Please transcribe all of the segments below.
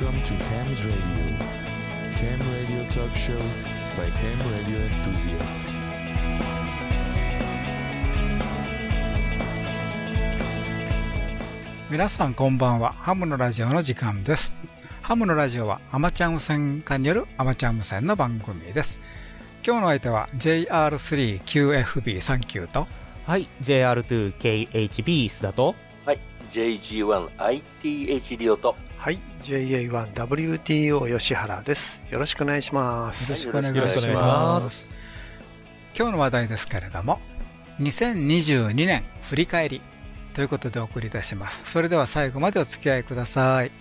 Welcome to Ham's Radio. Ham Radio Talk Show by Ham Radio Enthusiasts. 皆さんこんばんは。ハムのラジオの時間です。ハムのラジオはアマチュア無線化によるアマチュア無線の番組です。今日の相手は JR3QFB39 とはい、JR2KHB 須田と、はい、JG1ITH リオと、はい、JA1WTO 吉原です。よろしくお願いします。よろしくお願いしよろしくお願いしま。ます今日の話題ですけれども、2022年振り返りということでお送りいたします。それでは最後までお付き合いください。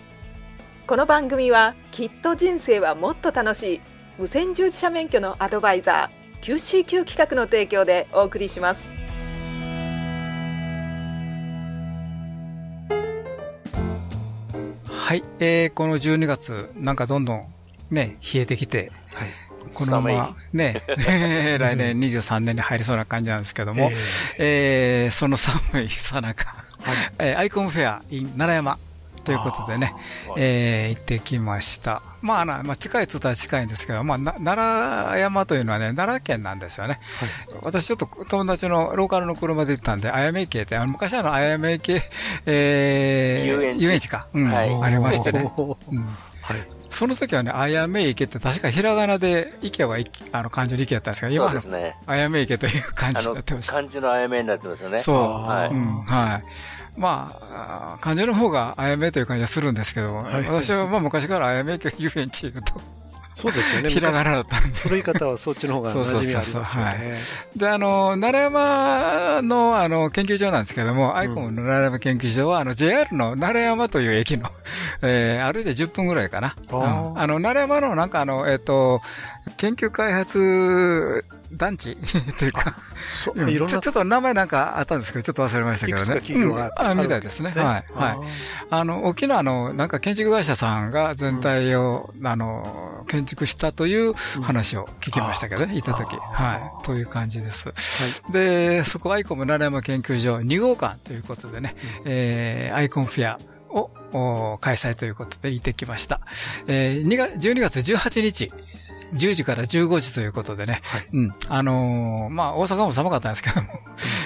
この番組はきっと人生はもっと楽しい無線従事者免許のアドバイザー QCQ 企画の提供でお送りしますはい、えー、この12月、なんかどんどんね、冷えてきて、はい。このままね、来年23年に入りそうな感じなんですけども、えーその寒いさなか、えーアイコンフェア in 奈良山ということでね、えー行ってきました。まあ、まあ、近いつったら近いんですけど、まあ、な奈良山というのはね、奈良県なんですよね。私ちょっと友達のローカルの車で行ったんで、あやめ池って、あの昔あのあやめ池、えー遊園地か、うんはいありましてね。うんはい。その時はね、あやめ池って確かひらがなで池は池あの漢字の池だったんですけど、今のそうですね。あやめ池という感あのじになってま、した。漢字のあやめになってますよね。そう。はいうん、はい。まあ漢字の方があやめという感じはするんですけど、はい私はまあ昔からあやめ池遊園地と、そうですよね。ひらがなだったんで。古い方はそっちの方が馴染みありますよね。で、あの、奈良山の、あの、研究所なんですけども、アイコンの奈良山研究所は、あの、JR の奈良山という駅の、えー、歩いて10分ぐらいかな。あーうんあの、奈良山の、なんかあの、えっ、と、研究開発団地？というか、ちょちょっと名前なんかあったんですけど、ちょっと忘れましたけどね。いうんあみたいですね。はい。はい。ああの、沖縄の、なんか建築会社さんが全体を、あの、建築したという話を聞きましたけどね、いたとき。はい。という感じです。で、そこアイコム奈良山研究所2号館ということでね、えー、アイコンフェアをお開催ということで行ってきました。えー、2月、12月18日、10時から15時ということでね、うん。あのーまあ、大阪も寒かったんですけども、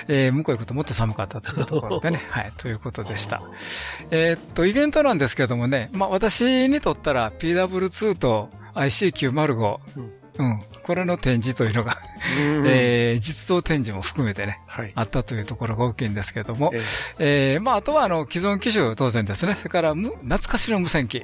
えー向こう行くともっと寒かったというところでね、はい、ということでした。えーっと、イベントなんですけどもね、まあ、私にとったら PW2 と IC905、うん、これの展示というのが、うんえー実動展示も含めてね、はい。あったというところが大きいんですけれども、ええ。ーまあ、あとはあの、既存機種当然ですね。それから、む懐かしの無線機。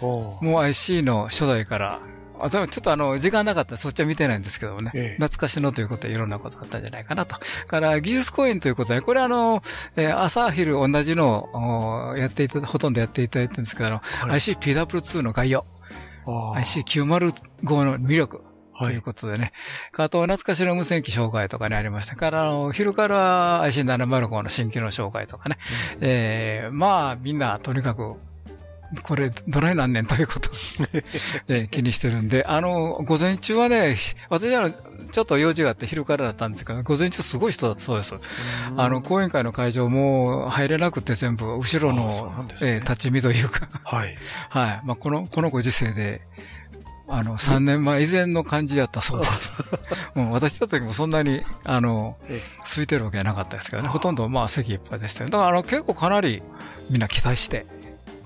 もう IC の初代から、あでもちょっとあの、時間なかったらそっちは見てないんですけどもね。ええ懐かしのということでいろんなことがあったんじゃないかなと。から、技術講演ということで、これあの、えー朝昼同じのをおやっていただ、ほとんどやっていただいてるんですけど、あの、ICPW2 の概要、あー IC905 の魅力。はいということでね。あと、懐かしの無線機紹介とかね、ありましたから、あの、昼から IC705 の新機能紹介とかね。えーまあ、みんな、とにかく、これ、どないなんねんということをえー気にしてるんで、あの、午前中はね、私はちょっと用事があって昼からだったんですけど、午前中すごい人だったそうです。あの、講演会の会場も入れなくて全部、後ろのねえー立ち見というか、はい。はい。まあ、この、このご時世で、あの、3年前以前の感じやったそうです。うん、私だった時もそんなに、あのえ、空いてるわけじゃなかったですけどね。ほとんどまあ席いっぱいでしたよ。だからあの、結構かなりみんな期待して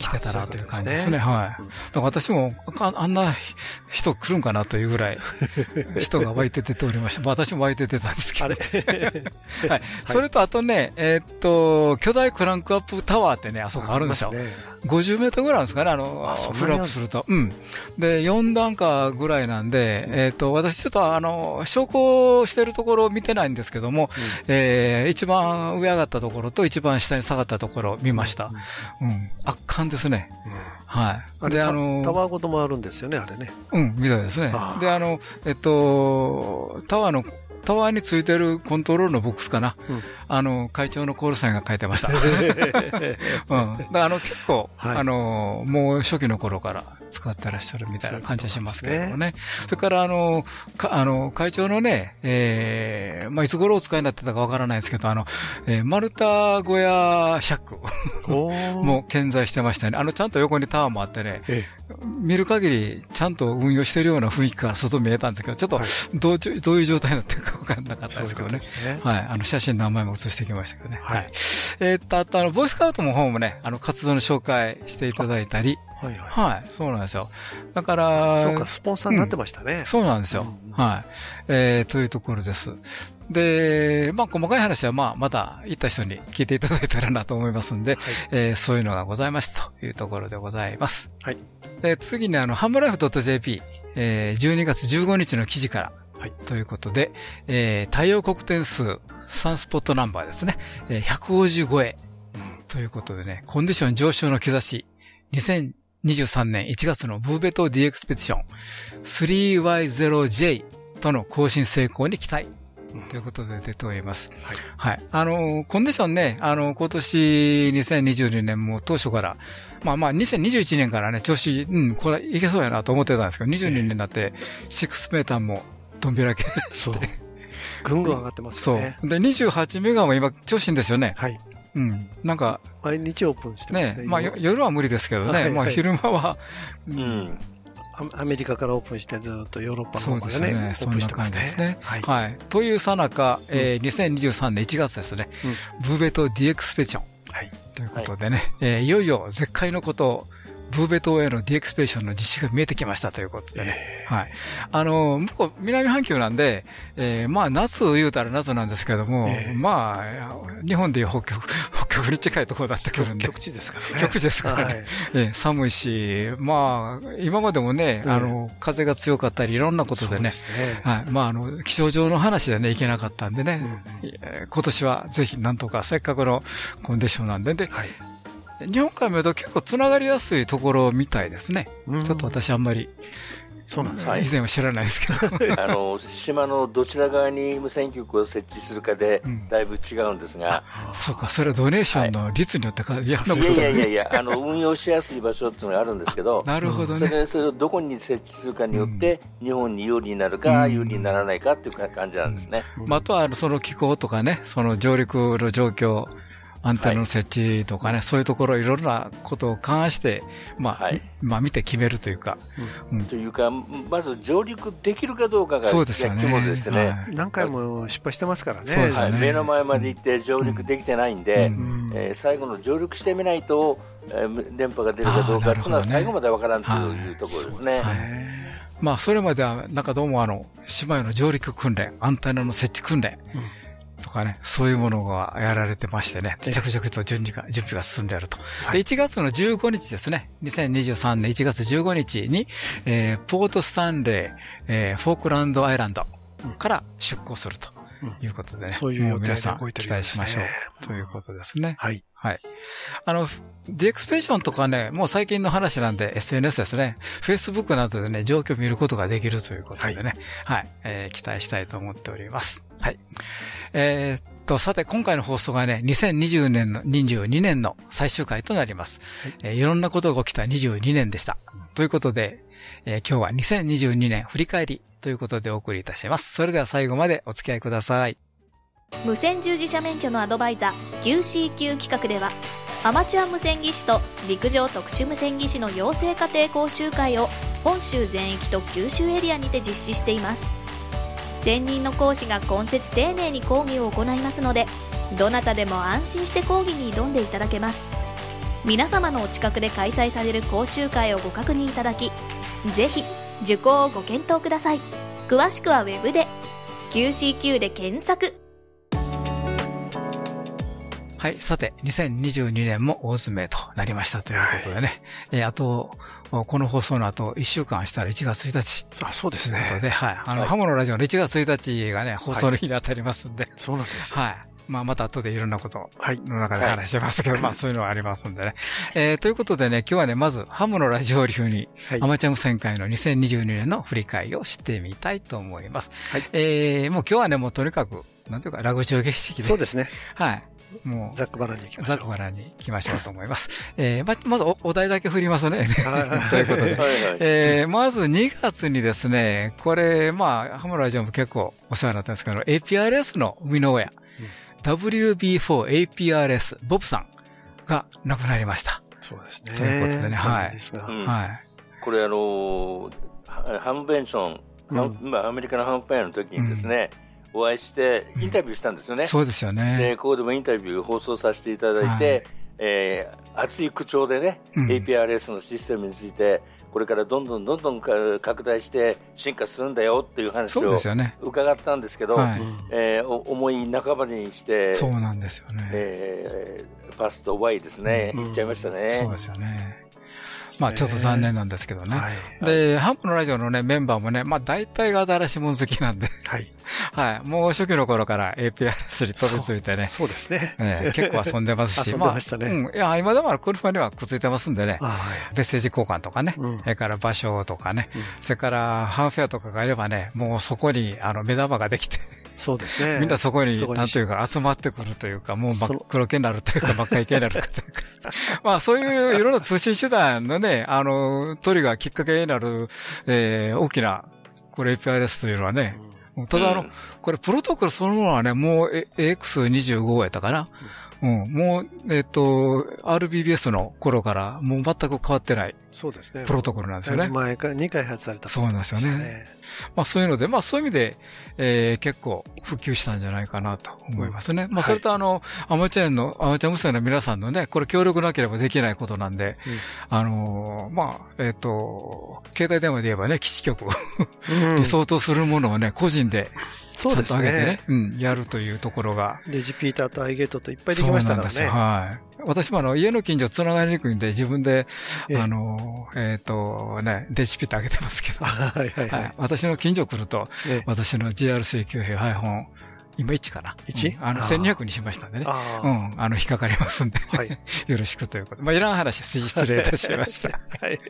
来てたなという感じですね。はい。だから私もあ、あんな人来るんかなというぐらい、人が湧いて出ておりました。まあ私も湧いて出たんですけど。はい。それとあとね、えーっと、巨大クランクアップタワーってね、あそこあるんですよ。ね50メートルぐらいあるんですかね、あの、フルアップすると。うん。で、4段階ぐらいなんで、えっ、と、私ちょっとあの、昇降してるところを見てないんですけども、えー一番上上がったところと一番下に下がったところを見ました。うん。圧巻ですね。はい。で、あの、タワーごともあるんですよね、あれね。うん、みたいですねで、あの、えっと、タワーのタワーについてるコントロールのボックスかな。うんあの、会長のコールサインが書いてました。うん。あの、結構、はいあの、もう初期の頃から使ってらっしゃるみたいな感じはしますけれどもね。それからあの、かあの、会長のね、えー、まあ、いつ頃お使いになってたかわからないですけど、あの、えー、丸太小屋シャック も健在してましたね。あの、ちゃんと横にタワーもあってね、え見る限りちゃんと運用してるような雰囲気から外見えたんですけど、ちょっとはいどうちゅどういう状態になってるかわからなかったですけどね。ね。はい。あの、写真何枚も写してきましたけどね。はいえーっと、あと、あの、ボイスカウトの方もね、あの、活動の紹介していただいたり、はいはい。はい。そうなんですよ。だから、そうか、スポンサーになってましたね。そうなんですよ。うんはい。えー、というところです。で、まあ、細かい話は、まあ、また行った人に聞いていただいたらなと思いますんで、えーそういうのがございますというところでございます。はい。で、次にあの、ハムライフ .jp、えー、12月15日の記事から、はいということで、えー、太陽黒点数、サンスポットナンバーですね、えー、150超え、ということでね、コンディション上昇の兆し、2023年1月のブーベト D エクスペディション 3Y0J との更新成功に期待。ということで出ております。はい。はい。あの、コンディションね、あの、今年2022年も当初から、まあまあ2021年からね、調子、うん、これいけそうやなと思ってたんですけど、22年になって、6メーターもどんびらけそうして、。ぐんぐん上がってますそう。よね。で、28メガも今調子いいんですよね。はい。うん。なんか、毎日オープンしてますね。ね、まあよ夜は無理ですけどね、はいはいまあ昼間は、ううん。アアメリカからオープンしてずっとヨーロッパのそう方までね、ね。オープンしてますね感じですね。。はい。はい。というさなか、えー、2023年1月ですね、ブーベト DX スペディション。はい。ということでね、えーいよいよ絶海のこと、ブーベ島への DX スペーションの実施が見えてきましたということでね。はい。あの、向こう、南半球なんで、えーまあ、夏言うたら夏なんですけども、ええまあ、日本でいう北極、北極に近いところだってくるんで。極地ですからね。極地ですからね。はいええ寒いし、まあ、今までもね、ええあの、風が強かったり、いろんなことでね、はい。まあ、あの、気象上の話でね、いけなかったんでね、今年はぜひなんとか、せっかくのコンディションなんで、で、はい。日本から見ると結構つながりやすいところみたいですね。うん。ちょっと私あんまり、そうなんです。はい。以前は知らないですけど。あの島のどちら側に無線局を設置するかでうん。だいぶ違うんですが、そうか、それはドネーションの率によってか、いや、そんい、なことやいやいやいやあの運用しやすい場所っていうのがあるんですけど、なるほどね。それそれをどこに設置するかによって、日本に有利になるか、うん。有利にならないかっていう感じなんですね。まあ、あとは、あのその気候とかね、その上陸の状況、アンテナの設置とかね、そういうところいろんなことを勘案して、まあ、はい。まあ見て決めるというか、うん。というか、まず上陸できるかどうかがそうですよね。すね。はい。何回も失敗してますからね。ね。目の前まで行って上陸できてないんで、うん。えー最後の上陸してみないと、えー電波が出るかどうかっていうのは最後までわからんというところですね。はい。まあ、それまでは、なんかどうもあの、島への上陸訓練、アンテナの設置訓練とかね、そういうものがやられてましてね、着々と準備が、準備が進んであると。で、1月の15日ですね、2023年1月15日に、えーポートスタンレー、えーフォークランドアイランドから出港するということでね、そういう皆さん期待しましょうということですね。はい。はい。あの、 DXpedition とかね、もう最近の話なんで SNS ですね。Facebook などでね、状況を見ることができるということでね。はい。えー期待したいと思っております。はい。えーっと、さて、今回の放送がね、2020年の、22年の最終回となります。えーいろんなことが起きた22年でした。ということで、えー今日は2022年振り返りということでお送りいたします。それでは最後までお付き合いください。無線従事者免許のアドバイザー QCQ 企画ではアマチュア無線技師と陸上特殊無線技師の養成家庭講習会を本州全域と九州エリアにて実施しています専任の講師が今節丁寧に講義を行いますのでどなたでも安心して講義に挑んでいただけます。皆様のお近くで開催される講習会をご確認いただきぜひ受講をご検討ください。詳しくはウェブで QCQ で検索。はい。さて、2022年も大詰めとなりましたということでね。えーあと、この放送の後、1週間したら1月1日。あ、そうですということで、ね。はい。あの、はいハモのラジオの1月1日がね、放送の日に当たりますんで、そうなんです。はい。まあ、また後でいろんなことはい。の中で話してますけど、まあそういうのはありますんでね。えー、ということでね、今日はね、まず、ハムのラジオ流に、はいアマチュア無線会の2022年の振り返りをしてみたいと思います。はいえー、もう今日はね、もうとにかく、なんていうか、ラグ中形式で。そうですね。はい。もう、ざっくばらんに行きましょう。ザクバラに行きましょうと思います。えー、ま、まずおお題だけ振りますね。はい ということで。はいはい。えー、まず2月にですね、これ、まあ、ハムラジオも結構お世話になってますけど、APRS の生みの親、WB4APRS、ボブさんが亡くなりました。そうですね。そういうことでねはいはい。これあのーハハムベンション、ハムまあアメリカのハムペアの時にですね、お会いしてインタビューしたんですよね。そうですよで、ね。ここでもインタビュー放送させていただいて、はいえー熱い口調でね、うん APRS のシステムについて、これからどんどんどんどんか拡大して進化するんだよっていう話を。伺ったんですけど、はい。えーお思い半ばにして、そうなんですよね。えーパスと Y ですね、うん言っちゃいましたね。そうですよね。まあ、ちょっと残念なんですけどね。はい。で、ハンプのラジオのね、メンバーもね、まあ大体が新しいもの好きなんで、はい。はい。もう初期の頃から APRS に飛びついてね、そうですね。ええ結構遊んでますし、遊んでましたねあ、うん。いや、今でも車にはくっついてますんでね、あはい。メッセージ交換とかね、うんそれから場所とかね、うんそれからハンフェアとかがあればね、もうそこにあの目玉ができて、そうですね。みんなそこに、なんというか集まってくるというか、もう真っ黒系になるというか、真っ赤い系になるかというか。まあそういういろんな通信手段のね、あの、トリガーきっかけになる、えー、大きな、これ APIS というのはね、ただあの、うんこれプロトコルそのものはね、もうえ AX25 やったかな。うん、もう、えっ、と、RBBS の頃からもう全く変わってないそうですね。プロトコルなんですよね。前から2開発された。そうなんですよね。まあそういうので、まあそういう意味で、えー、結構普及したんじゃないかなと思いますね。まあそれとあの、アマチュアの、アマチュア無線の皆さんのね、これ協力なければできないことなんで、あのーまあ、えっ、と、携帯電話で言えばね、基地局うん に相当するものをね、個人でそうですねと上げてね、。うん、やるというところが、デジピーターとアイゲートといっぱいできましたからそうなんですよ。ね。はい。私もあの、家の近所繋がりにくいんで、自分で、ええあの、えっ、と、ね、デジピーター上げてますけど、はいはいははいい。。私の近所来ると、ええ私の GRC9 兵配本、今1かな。1うんあの、あー1200にしましたんでね。ああ。うん、あの、引っかかりますんで、はい。よろしくということで。まあ、いらん話、失礼いたしました。はい。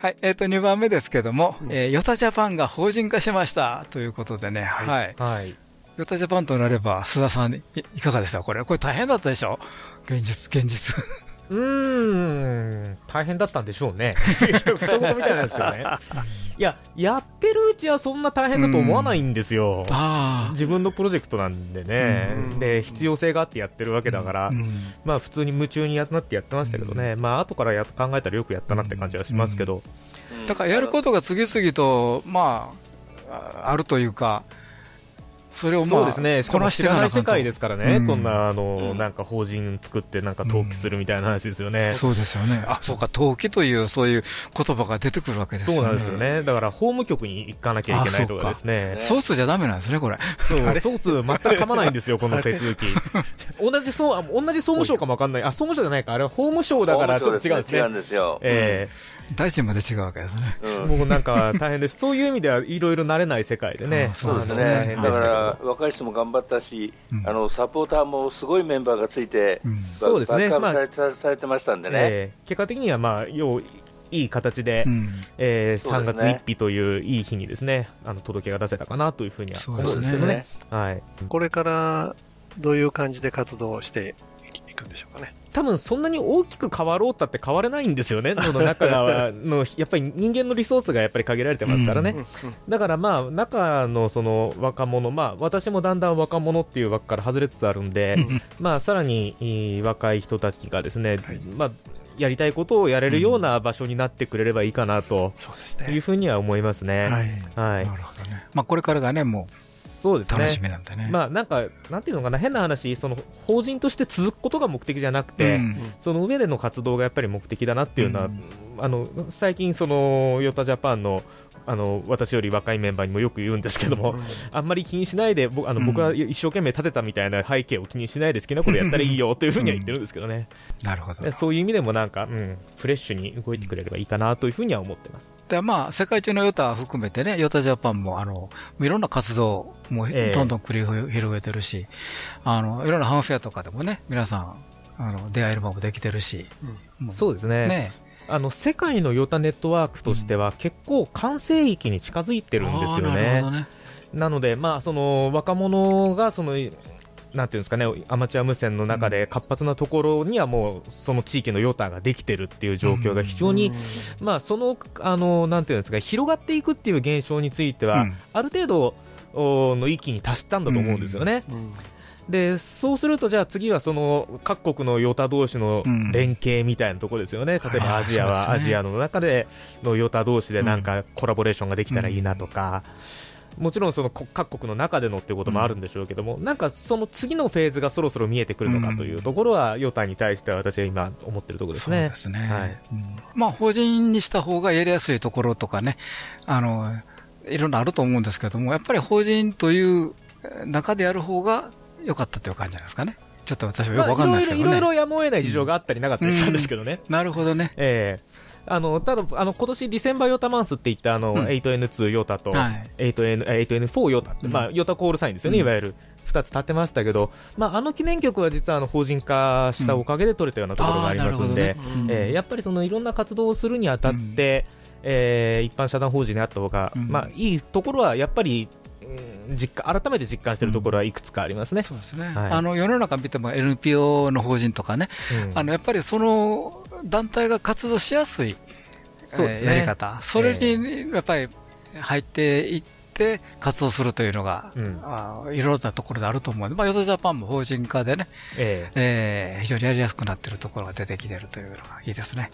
はい。えっ、と、2番目ですけども、うんえーヨタジャパンが法人化しました。ということでね、はい。はい。ヨタジャパンとなれば、須田さんい、いかがでした？これ。これ大変だったでしょ？現実、現実。うーん、大変だったんでしょうね。一言みたいなんですけどね。いや、やってるうちはそんな大変だと思わないんですよ。あ自分のプロジェクトなんでね、うん。で必要性があってやってるわけだから、あ。うん。まあ普通に夢中にやなってやってましたけどね、まあ後からやっ考えたらよくやったなって感じはしますけど、うん。だからやることが次々と、まあ、ああるというか、それをまあ、そうですね、こなしていも知らない世界ですからね、うんこんなあの、うんなんか法人作ってなんか登記するみたいな話ですよね。そうですよね。あ、そうか、登記という、そういう言葉が出てくるわけですよね。そうなんですよね。だから、法務局に行かなきゃいけないとかですね。ソースじゃダメなんですね、これ。そう、ソース全く噛まないんですよ、この手続き。同じそう、あ同じ総務省かもわかんない。あ、総務省じゃないか。あれは法務省だからちょっと違うんですね。違うんですよ。え大臣まで違うわけですね。うんえもうなんか大変です。そういう意味ではいろいろ慣れない世界でねあ。そうですね。だから、若い人も頑張ったし、うんあの、サポーターもすごいメンバーがついて、そうですねまあバックアップされてされてましたんでね。ええ結果的にはまあ、よう、いい形で、うん。えー3月そうですね1日といういい日にですね、あの、届けが出せたかなというふうには思そうですねうんですけどね。はい。これからどういう感じで活動していくんでしょうかね。多分そんなに大きく変わろうったって変われないんですよね、そ の中の、やっぱり人間のリソースがやっぱり限られてますからね。うんうんだからまあ、中のその若者、まあ私もだんだん若者っていう枠から外れつつあるんで、まあさらにいい若い人たちがですね、まあ、やりたいことをやれるような場所になってくれればいいかなとそうですね。いうふうには思いますね。はい。はい。なるほどね。まあ、これからがね、もそうですね。う楽しみなんでね。まあなんか、なんていうのかな、変な話、その法人として続くことが目的じゃなくて、うんその上での活動がやっぱり目的だなっていうのは、うんあの最近、そのヨタジャパンのあの、私より若いメンバーにもよく言うんですけども、あんまり気にしないで、僕あの、うん僕は一生懸命立てたみたいな背景を気にしないで好きなことやったらいいよというふうには言ってるんですけどね。なるほどで。そういう意味でもなんか、うん、フレッシュに動いてくれればいいかなというふうには思ってます。で、まあ、世界中のヨタ含めてね、ヨタジャパンも、あの、いろんな活動もええどんどん繰り広げてるし、あの、いろんなハンフェアとかでもね、皆さん、あの、出会える場もできてるし、もそうですね。ね。あの、世界のヨタネットワークとしては結構完成域に近づいてるんですよね。なので、まあ、その若者がそのなんていうんですかね、アマチュア無線の中で活発なところにはもう、その地域のヨタができてるっていう状況が非常に、まあ、その、あの、なんていうんですか、広がっていくっていう現象については、うん。ある程度おの域に達したんだと思うんですよね。うんで、そうすると、じゃあ次はその各国のヨタ同士の連携みたいなところですよね。例えばアジアはアジアの中でのヨタ同士でなんかコラボレーションができたらいいなとか、もちろんそのこ各国の中でのっていうこともあるんでしょうけども、なんかその次のフェーズがそろそろ見えてくるのかというところは、ヨタに対しては私は今思ってるところですそうね。ですね。はい。うん。まあ、法人にした方がやりやすいところとかね、あの、いろんなあると思うんですけども、やっぱり法人という中でやる方が良かったという感じなんですかね。ちょっと私はよくわかんないですけどね。まあいろいろやむを得ない事情があったりなかったりしたんですけどね。なるほどね。ええ。あの、ただ、あの、今年ディセンバーヨタマンスって言った、あの、うん。8N2 ヨタと、はい。8N、え 8N4 ヨタって、うん。まあ、ヨタコールサインですよね、うん。いわゆる。二つ立ってましたけど、まあ、あの記念曲は実はあの法人化したおかげで取れたようなところがありますんで、あーなるほどね。えーやっぱりそのいろんな活動をするにあたって、えー一般社団法人であった方が、うん。まあ、いいところはやっぱり、うん実感改めて実感しているところはいくつかありますね。そうですね。はいあの、世の中見ても NPO の法人とかね、うんあの、やっぱりその団体が活動しやすい、そうですねえーやり方。それに、やっぱり入っていって活動するというのが、うんあーいろいろなところであると思うので、まあ、ヨタジャパンも法人化でね、えーえー非常にやりやすくなっているところが出てきているというのがいいですね。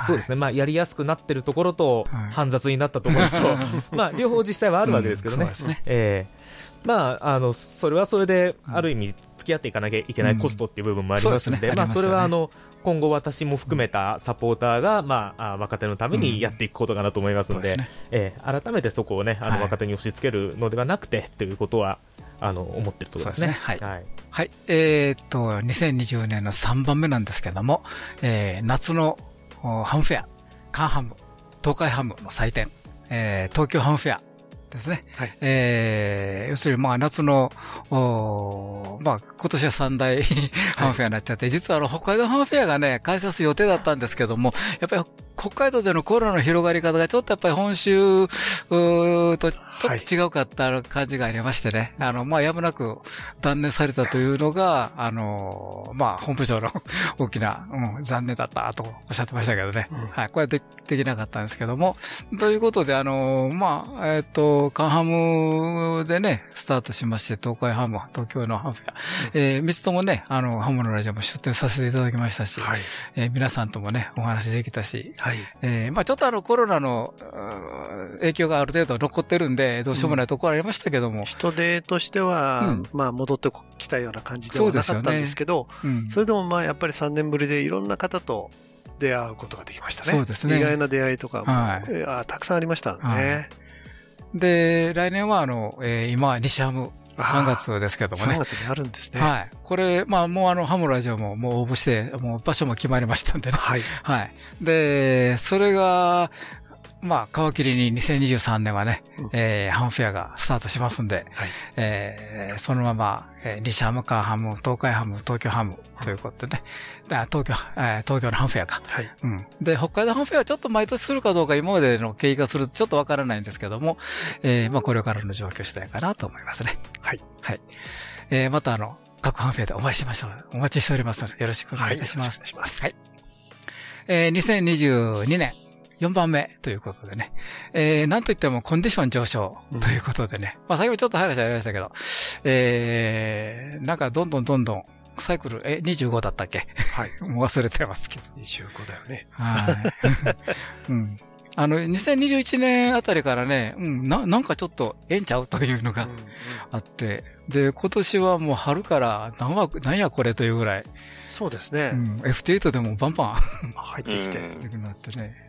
ね。そうですね、まあ、やりやすくなってるところと、はい。煩雑になったところと、まあ、両方実際はあるわけですけどね。ええ。まあ、あの、それはそれで、ある意味、付き合っていかなきゃいけないコストっていう部分もありますんで、それは、あの、今後私も含めたサポーターが、まあ、あ若手のためにやっていくことかなと思いますので、ええ。改めてそこをね、あの、はい。若手に押し付けるのではなくて、ということは、あの、思ってるところですね。すね。はい。はい。えーっと、2020年の3番目なんですけども、えー夏のおハムフェア、カンハム、東海ハムの祭典、えー東京ハムフェアですね。はいえー要するに、まあ、夏の、おーまあ、今年は三大 ハムフェアになっちゃって、実はあの、北海道ハムフェアがね、開催する予定だったんですけども、やっぱり北海道でのコロナの広がり方がちょっとやっぱり本州とちょっと違うかった感じがありましてね、あの、まあ、やむなく断念されたというのが、あの、まあ、本部長の 大きな、うん、残念だったとおっしゃってましたけどね。はい、これはでできなかったんですけども、ということで、あの、まあ、えっ、と、カンハムでね、スタートしまして、東海ハム、東京のハムフェア、えー、三つともね、あの、ハムのラジオも出展させていただきましたし、はい。えー皆さんともね、お話できたし、はい。えーまあちょっとあのコロナのうー影響がある程度残ってるんで、どうしようもないところありましたけども、人手としては、うんまあ戻ってきたような感じではなかったんですけど、うんそれでもまあやっぱり3年ぶりでいろんな方と出会うことができましたね。そうですね意外な出会いとかも、はいえーあたくさんありましたね。はいで、来年はあの、えー今、西ハム、3月ですけども3ね。月にあるんですね。はい。これ、まあもうあの、ハムラジオももう応募して、もう場所も決まりましたんでね。はい。はい。で、それが、まあ、皮切りに2023年はね、うんえーハムフェアがスタートしますんで、はいえーそのまま、えー西ハム、カーハム、東海ハム、東京ハムということでね、あ東京、えー東京のハムフェアか。はい。うん。で、北海道ハムフェアはちょっと毎年するかどうか今までの経緯がするとちょっとわからないんですけども、えーまあこれからの状況次第かなと思いますね。はい。はい。えーまたあの、各ハムフェアでお会いしましょう。お待ちしておりますので、よろしくお願いいたします。はいよろしくお願いしますはい。えー2022年4番目ということでね、えーなんといってもコンディション上昇ということでね、まあ先ほどちょっと話ありましたけど、えーなんかどんどんどんどん、サイクル、え、25だったっけ？はい。もう忘れてますけど。25だよね。はい。うん。あの、2021年あたりからね、うん、な、なんかちょっとええんちゃうというのがうんあって、で、今年はもう春から何枠、何やこれというぐらい、そうですねう。ん、F8 でもバンバン入ってきて。う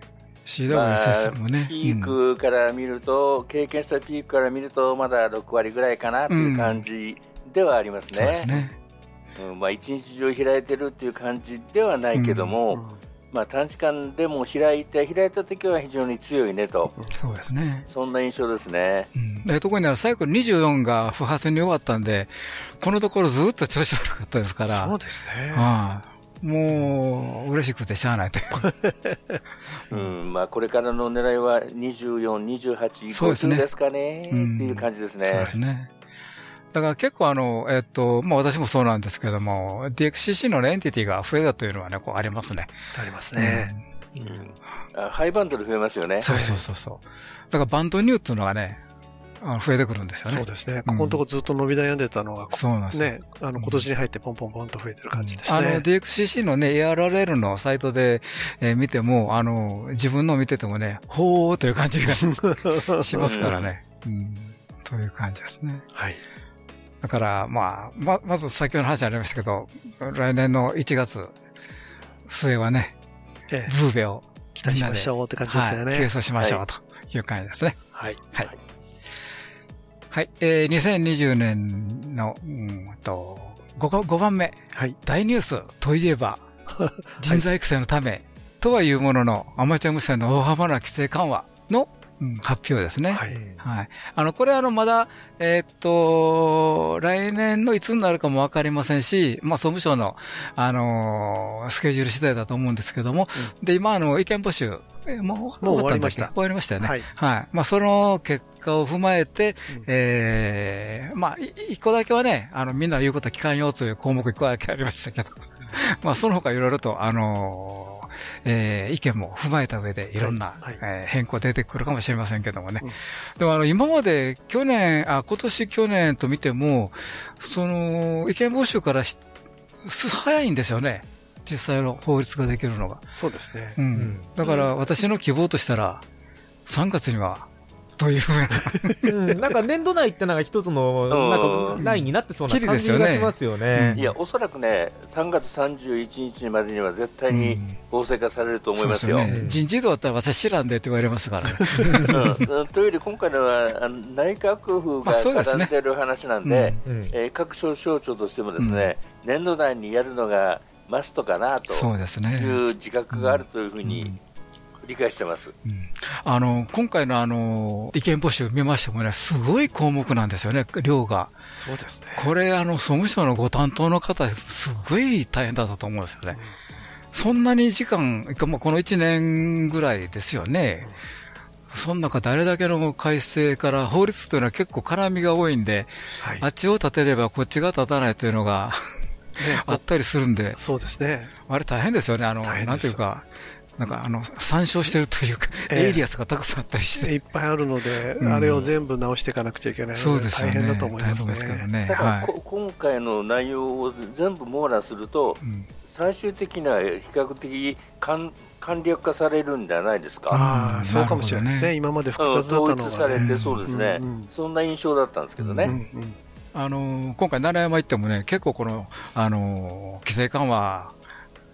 ん良くなってね、CWSS もね。ピークから見ると、経験したピークから見ると、まだ6割ぐらいかなという感じではありますね。そうですね。うん、まあ、一日中開いてるっていう感じではないけども、まあ、短時間でも開いて、開いた時は非常に強いねと。そうですね。そんな印象ですね。うん、で特にあのサイクル24が不破線に終わったんで、このところずっと調子悪かったですから。そうですね。ああもう、嬉しくてしゃあないと うん、まあ、これからの狙いは24、28、50ですかね、っていう感じですね。そうですね。だから結構あの、えっと、まあ私もそうなんですけども、DXCC のエンティティが増えたというのはね、こうありますね。ありますね。うん、ハイバンドル増えますよね。そうそうそうそう。だからバンドニューっていうのがね、増えてくるんですよね。そうですね。ここのとこずっと伸び悩んでたのが、そうなんですね。あの、今年に入ってポンポンポンと増えてる感じですね。あの、DXCC のね、ARRL のサイトで、えー、見ても、あの、自分の見ててもね、ほーという感じが しますからね。うん。という感じですね。はい。だから、まあ、ま、まず先ほどの話ありましたけど、来年の1月末はね、ええ、ブーベを期待しましょうって感じですよね。はい、休しましょうという感じですね。はい。はい。はい。えー、2020年の、うんと5、5番目。はい。大ニュースといえば、人材育成のため、とはいうものの、アマチュア無線の大幅な規制緩和の発表ですね。はい。はい。あの、これあの、まだ、えー、っと、来年のいつになるかもわかりませんし、まあ、総務省の、あのー、スケジュール次第だと思うんですけども、うん、で、今、あの、意見募集、えもうもう終わりました。終わりましたよね。はい。はい。まあ、その結果を踏まえて、うん、ええー、まあ、一個だけはね、あの、みんな言うこと聞かんよという項目一個だけありましたけど、まあ、その他いろいろと、あのーえー、意見も踏まえた上でいろんな、はいえー、変更出てくるかもしれませんけどもね。うん、でもあの、今まで去年、あ、今年去年と見ても、その、意見募集からし、早いんですよね。実際の法律ができるのが。そうですね。うん。だから私の希望としたら、3月にはというふうな、うん、なんか年度内ってなんか一つのなんかラインになってそうな感じがしますよね。いや、おそらくね、3月31日までには絶対に法制化されると思いますよ。うん、すね、人事度だったら私知らんでって言われますからね。うん、というより、今回のは内閣府が絡んでる話なんで、各省省庁としてもですね、年度内にやるのがマストかなという自覚があるというふうに、理解してます。うん、あの、今回のあの、意見募集見ましてもね、すごい項目なんですよね、量が。そうですね。これ、あの、総務省のご担当の方、すごい大変だったと思うんですよね。うん、そんなに時間、まあ、この1年ぐらいですよね。うん、その中、誰だけの改正から法律というのは結構絡みが多いんで、はい、あっちを立てればこっちが立たないというのが あったりするんで、そうですね。あれ大変ですよね。あの、なんていうか、なんかあの参照してるというか、エイリアスがたくさんあったりして、いっぱいあるので、あれを全部直していかなくちゃいけないので、大変だと思いますね。ね。だから、今回の内容を全部網羅すると、最終的には比較的簡簡略化されるんじゃないですか？ああ、そうかもしれないですね。今まで複雑だったのが、統一されて、そうですね、そんな印象だったんですけどね。あの今回、奈良山行ってもね、結構この、あの規制緩和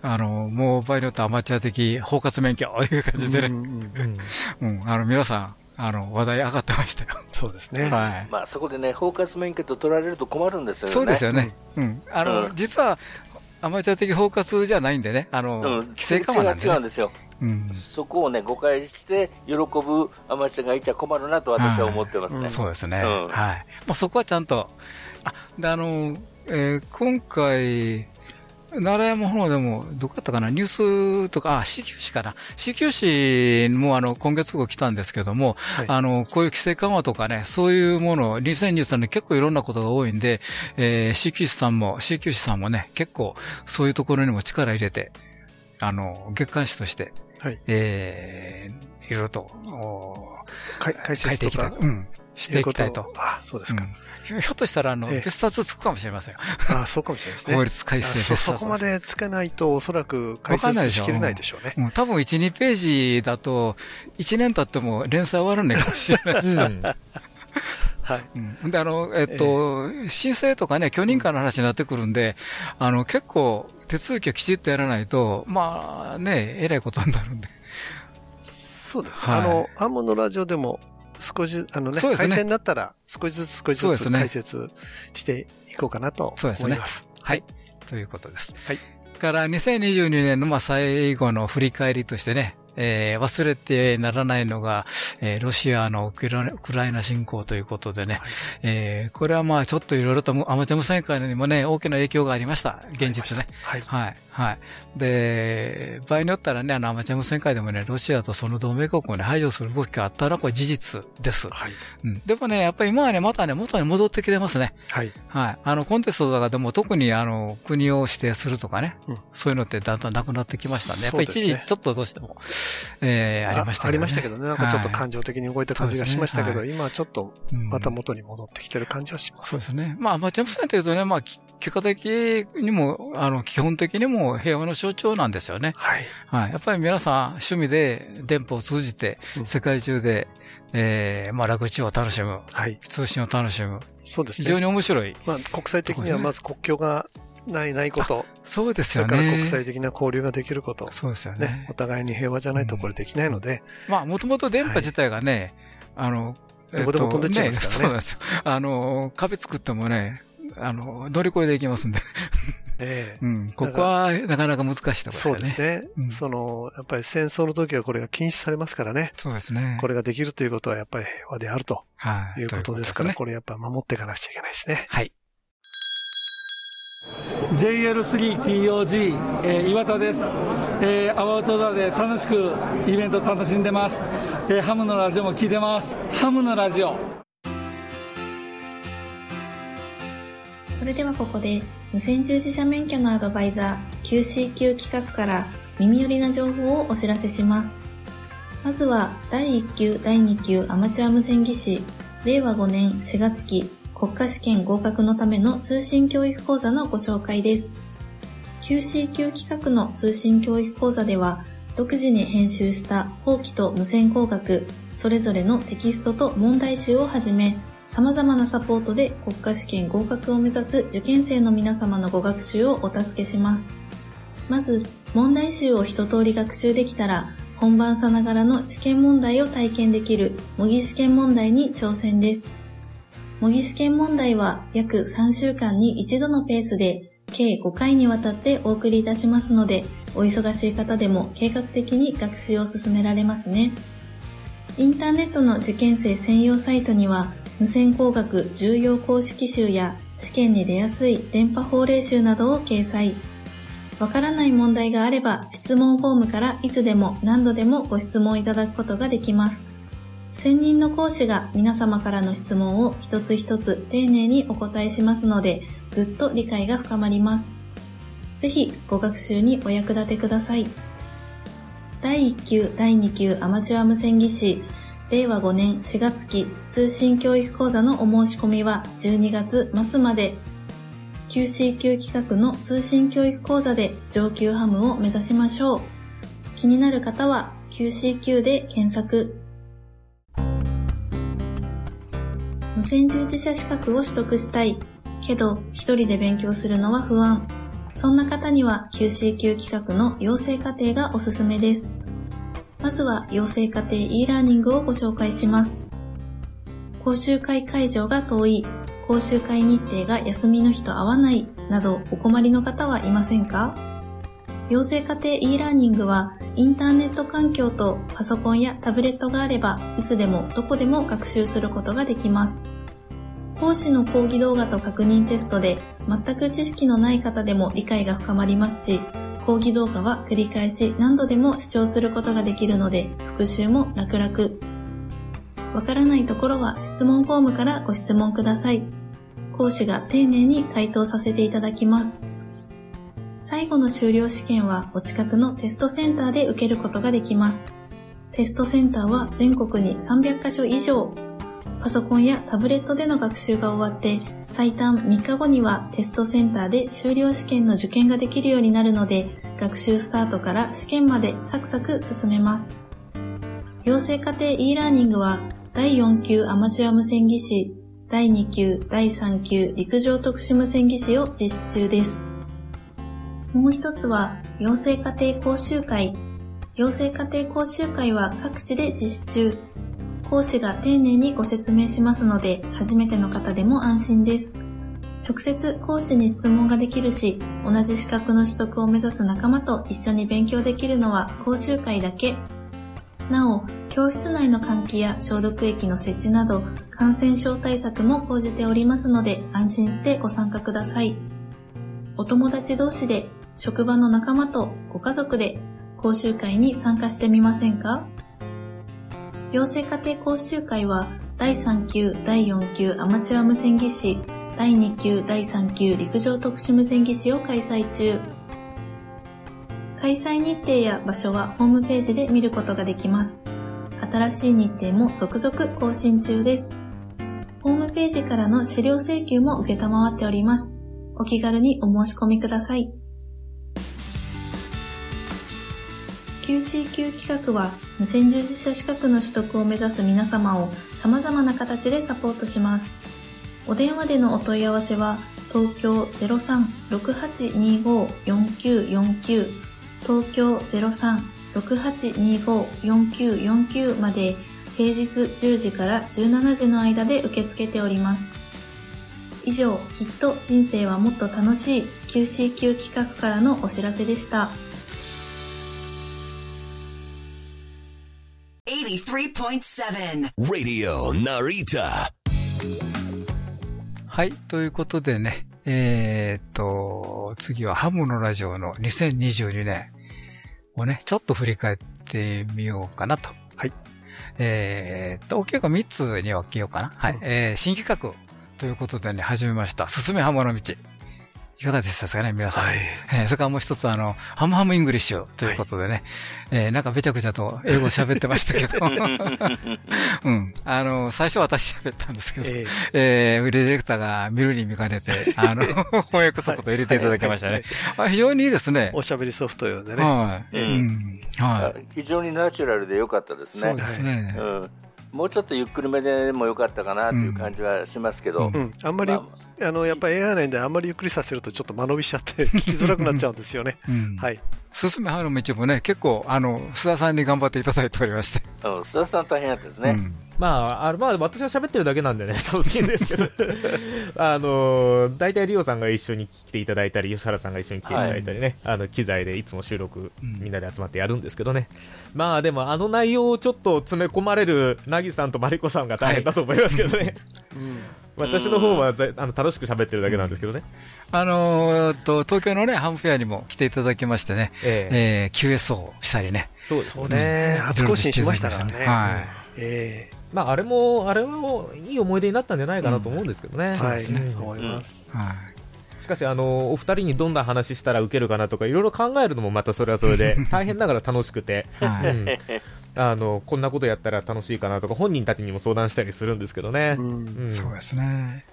あの、もう場合によってアマチュア的包括免許という感じでね、うん、うん、あの、皆さん、あの、話題上がってましたよ。そうですね。はい。まあ、そこでね、包括免許と取られると困るんですよね。そうですよね。うん。あの、実は、アマチュア的包括じゃないんでね、あの、規制緩和なんで、ね、違うんですよ。うん、そこをね、誤解して喜ぶアマチュアがいちゃ困るなと私は思ってますね。そうですね。はい。まあ、そこはちゃんと、あ、で、あの、えー、今回、奈良山の方でも、どこだったかな、ニュースとか、あ、C 級市かな。C 級市もあの、今月号来たんですけども、はい、あの、こういう規制緩和とかね、そういうもの、2023年結構いろんなことが多いんで、えー、C 級市さんも、C 級市さんもね、結構そういうところにも力入れて、あの、月刊誌として、はい、えー、いろいろと、書いていきたい。うん。していきたいと。あ、そうですか。うん ひょっとしたら、あの、別冊つくかもしれませんよ。ああ、そうかもしれないですね。法律改正別冊。そこまでつけないと、おそらく改正しきれないでしょうね。うん、多分1、2ページだと、1年経っても連載終わらないかもしれないです。うん はい。うん、で、あの、えっと、えー、申請とかね、許認可の話になってくるんで、あの、結構、手続きをきちっとやらないと、まあね、えらいことになるんで。そうです。はい、あの、アムのラジオでも少し、あのね、ね回線になったら少しずつ少しずつ解説していこうかなと思います。そうですね。はい。ということです。はい。から2022年のまあ最後の振り返りとしてね、えー、忘れてならないのが、えー、ロシアのウクライナ侵攻ということでね、はい、えー、これはまあちょっといろいろとアマチュア無線会にもね、大きな影響がありました。現実ね。はい。はい。はい。で、場合によったらね、あのアマチュア無線会でもね、ロシアとその同盟国をね、排除する動きがあったら、これ事実です。はい。うん。でもね、やっぱり今はね、またね、元に戻ってきてますね。はい。はい。あの、コンテストとかでも特にあの、国を指定するとかね、うん、そういうのってだんだんなくなってきましたね。やっぱり一時ちょっとどうしても、えー、ありましたけどね。ありましたけどね。なんかちょっと感情的に動いた感じがしましたけど、はいねはい、今ちょっとまた元に戻ってきてる感じはします。そうですね。まあ、まあ、ジャンプさんというとね、まあ、結果的にも、あの、基本的にも平和の象徴なんですよね。はい。はい。やっぱり皆さん趣味で電波を通じて、世界中で、うん、ええー、まあ、楽地を楽しむ。はい。通信を楽しむ。そうですね。非常に面白い。まあ、国際的にはまず国境がない、ないこと。そうですよね。それから国際的な交流ができること。そうですよね。ねお互いに平和じゃないとこれできないので。うん、まあ、もともと電波自体がね、はい、あの、どこでも飛んでっちゃいますからね。ねそうなんですよ。あの、壁作ってもね、あの、乗り越えていきますんで。ええうん。ここはなかなか難しいところですね。そうですね。うん、その、やっぱり戦争の時はこれが禁止されますからね。そうですね。これができるということはやっぱり平和であると。はい。いうことですから、これやっぱ守っていかなくちゃいけないですね。はい。JL3TOG、えー、岩田です、えー、アバウトザで楽しくイベント楽しんでます、えー、ハムのラジオも聞いてます。ハムのラジオ。それではここで無線従事者免許のアドバイザー QCQ 企画から耳寄りな情報をお知らせします。まずは第1級第2級アマチュア無線技師令和5年4月期国家試験合格のための通信教育講座のご紹介です。QCQ 企画の通信教育講座では、独自に編集した法規と無線工学、それぞれのテキストと問題集をはじめ、様々なサポートで国家試験合格を目指す受験生の皆様のご学習をお助けします。まず、問題集を一通り学習できたら、本番さながらの試験問題を体験できる模擬試験問題に挑戦です。模擬試験問題は約3週間に一度のペースで計5回にわたってお送りいたしますので、お忙しい方でも計画的に学習を進められますね。インターネットの受験生専用サイトには、無線工学重要公式集や試験に出やすい電波法令集などを掲載。わからない問題があれば質問フォームからいつでも何度でもご質問いただくことができます。専任の講師が皆様からの質問を一つ一つ丁寧にお答えしますので、ぐっと理解が深まります。ぜひご学習にお役立てください。第1級、第2級アマチュア無線技師、令和5年4月期通信教育講座のお申し込みは12月末まで QC 級企画の通信教育講座で上級ハムを目指しましょう。気になる方は QC 級で検索。無線従事者資格を取得したい。けど、一人で勉強するのは不安。そんな方には QCQ 企画の養成課程がおすすめです。まずは養成課程 e ラーニングをご紹介します。講習会会場が遠い、講習会日程が休みの日と合わないなどお困りの方はいませんか？養成課程 e ラーニングはインターネット環境とパソコンやタブレットがあればいつでもどこでも学習することができます。講師の講義動画と確認テストで全く知識のない方でも理解が深まりますし、講義動画は繰り返し何度でも視聴することができるので復習も楽々。わからないところは質問フォームからご質問ください。講師が丁寧に回答させていただきます。最後の修了試験はお近くのテストセンターで受けることができます。テストセンターは全国に300カ所以上。パソコンやタブレットでの学習が終わって、最短3日後にはテストセンターで修了試験の受験ができるようになるので、学習スタートから試験までサクサク進めます。養成家庭 e ラーニングは、第4級アマチュア無線技師、第2級、第3級陸上特殊無線技師を実施中です。もう一つは、養成家庭講習会。養成家庭講習会は各地で実施中。講師が丁寧にご説明しますので、初めての方でも安心です。直接講師に質問ができるし、同じ資格の取得を目指す仲間と一緒に勉強できるのは講習会だけ。なお、教室内の換気や消毒液の設置など、感染症対策も講じておりますので、安心してご参加ください。お友達同士で、職場の仲間とご家族で、講習会に参加してみませんか？養成家庭講習会は、第3級、第4級アマチュア無線技師、第2級、第3級陸上特殊無線技師を開催中。開催日程や場所はホームページで見ることができます。新しい日程も続々更新中です。ホームページからの資料請求も受けたまわっております。お気軽にお申し込みください。QCQ 企画は無線従事者資格の取得を目指す皆様を様々な形でサポートします。お電話でのお問い合わせは東京03-6825-4949東京03-6825-4949まで平日10時から17時の間で受け付けております。以上、きっと人生はもっと楽しい QCQ 企画からのお知らせでした。83.7 Radio Narita はい、ということでね、えー、っと、次はハムのラジオの2022年をね、ちょっと振り返ってみようかなと。はい。えー、と、大きく3つに分けようかな。はい。うん、えー、新企画ということでね、始めました。すすめハムの道。いかがでしたかね、皆さん。はい、えー、それからもう一つ、あの、ハムハムイングリッシュということでね、はい、えー、なんかべちゃくちゃと英語喋ってましたけど、うん。あの、最初私喋ったんですけど、えー、えー、ディレクターが見るに見かねて、あの、翻訳速度入れていただきましたね。はい、非常にいいですね。おしゃべりソフト用でね。はい。うん。はい。非常にナチュラルで良かったですね。そうですね。うんもうちょっとゆっくりめでもよかったかなという感じはしますけど、うん、あんまり、まあ、あのやっぱり AI なんであんまりゆっくりさせるとちょっと間延びしちゃって 聞きづらくなっちゃうんですよね。うん、はい。進めはる道もね、結構、あの、須田さんに頑張っていただいておりまして。須田さん大変やったですね。うんまあ、あまあ、私は喋ってるだけなんでね、楽しいんですけど、あの、大体リオさんが一緒に来ていただいたり、吉原さんが一緒に来ていただいたりね、はい、あの、機材でいつも収録、みんなで集まってやるんですけどね。うん、まあ、でも、あの内容をちょっと詰め込まれる、なぎさんとマリコさんが大変だと思いますけどね。はい、うん私の方はあの楽しく喋ってるだけなんですけどね。あのー、と、東京のね、ハムフェアにも来ていただきましてね、ええー、QSO したりね。そうですね。初更新しましたからね。はい。ええまあ、あれも、あれはいい思い出になったんじゃないかなと思うんですけどね。そうですね。思います。はい。しかし、あの、お二人にどんな話したら受けるかなとか、いろいろ考えるのもまたそれはそれで、大変ながら楽しくて、はい、うん、あの、こんなことやったら楽しいかなとか、本人たちにも相談したりするんですけどね。うん、そうですね。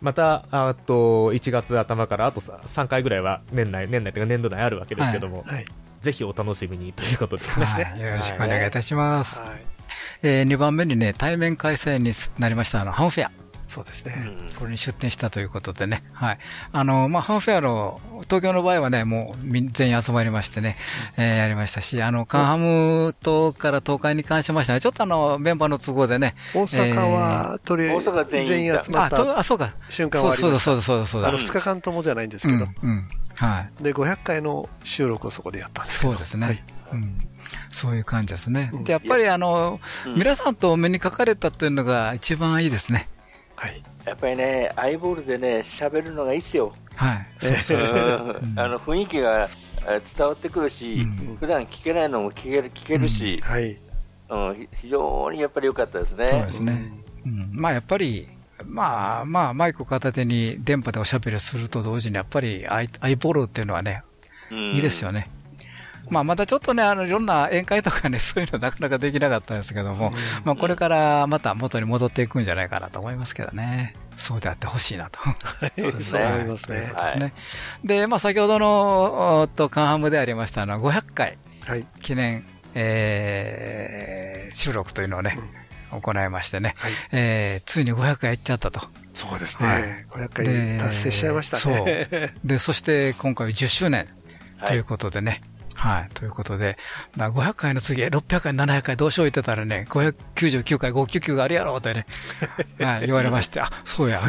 また、あと、1月頭からあと3回ぐらいは年内、年内というか年度内あるわけですけども、はいはい、ぜひお楽しみにということですね。はい、よろしくお願いいたします。はいえー、2番目にね、対面開催になりました、あの、ハンフェア。そうですね。これに出展したということでね。はい。あの、まあ、ハンフェアの、東京の場合はね、もう全員集まりましてね、うん、えー、やりましたし、あの、カンハム島から東海に関しましては、ちょっとあの、メンバーの都合でね。大阪は、とりあえず、全員集まった。あ、そうか。瞬間はそうだ、そうだ、そうだ、そうだ。あの、2日間ともじゃないんですけど。うん。はい。で、500回の収録をそこでやったんですそうですね。はい。うんそういう感じですね。で、やっぱりあの、皆さんとお目にかかれたっていうのが一番いいですね。はい。やっぱりね、アイボールでね、喋るのがいいっすよ。はい。そうそうそう。あの、雰囲気が伝わってくるし、普段聞けないのも聞ける聞けるし、はい。うん、非常にやっぱり良かったですね。そうですね。うん、まあやっぱり、まあまあ、マイク片手に電波でおしゃべりすると同時に、やっぱりアイアイボールっていうのはね、いいですよね。まあ、まだちょっとね、あの、いろんな宴会とかね、そういうのなかなかできなかったんですけども、まあ、これからまた元に戻っていくんじゃないかなと思いますけどね。そうであってほしいなと。そうですね。思いますね。でまあ、先ほどの、と、カンハムでありましたのは、500回記念、えー、収録というのをね、行いましてね、はい、えー、ついに500回いっちゃったと。そうですね。はい、500回達成しちゃいましたね。そう。で、そして今回10周年ということでね、はい。ということで、500回の次、600回、700回どうしよう言ってたらね、599回599があるやろってね、はい、言われまして、あ、そうや、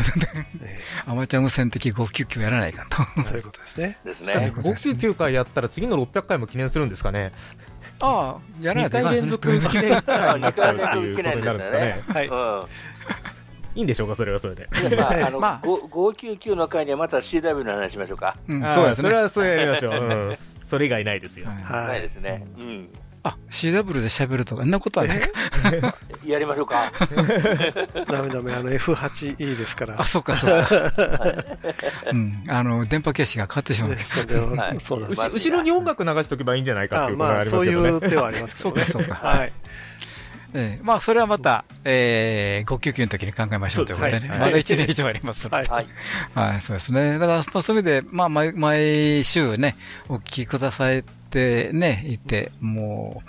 アマチュア無線的599やらないかと。そういうことですね。ですね。599回やったら次の600回も記念するんですかね。ああ、やらないといけないですね。2回連続記念会になっちゃうっていうことになる んですかね。はい。いいんでしょうか、それはそれで。まあ、あの、まあ、599の回にはまた CW の話しましょうか。うん、そうですね。それはそうやりましょう。うん、それ以外ないですよ。はい。ないですね。うん。あ、CW で喋るとか、そんなことはないか。やりましょうか。ダメダメ、あの F8E ですから。あ、そうか、そうか。うん。あの、電波形式が変わってしまう。そう後ろに音楽流しとけばいいんじゃないかっていうことがありますけどね。そういう手はありますけどね。そうか、そうか。はい。ええ、まあ、それはまた、えー、599の時に考えましょうということでね。まだ1年以上ありますので。はい。はい、そうですね。だから、まあ、そういう意味で、まあ、毎、毎週ね、お聞きくださってね、いて、も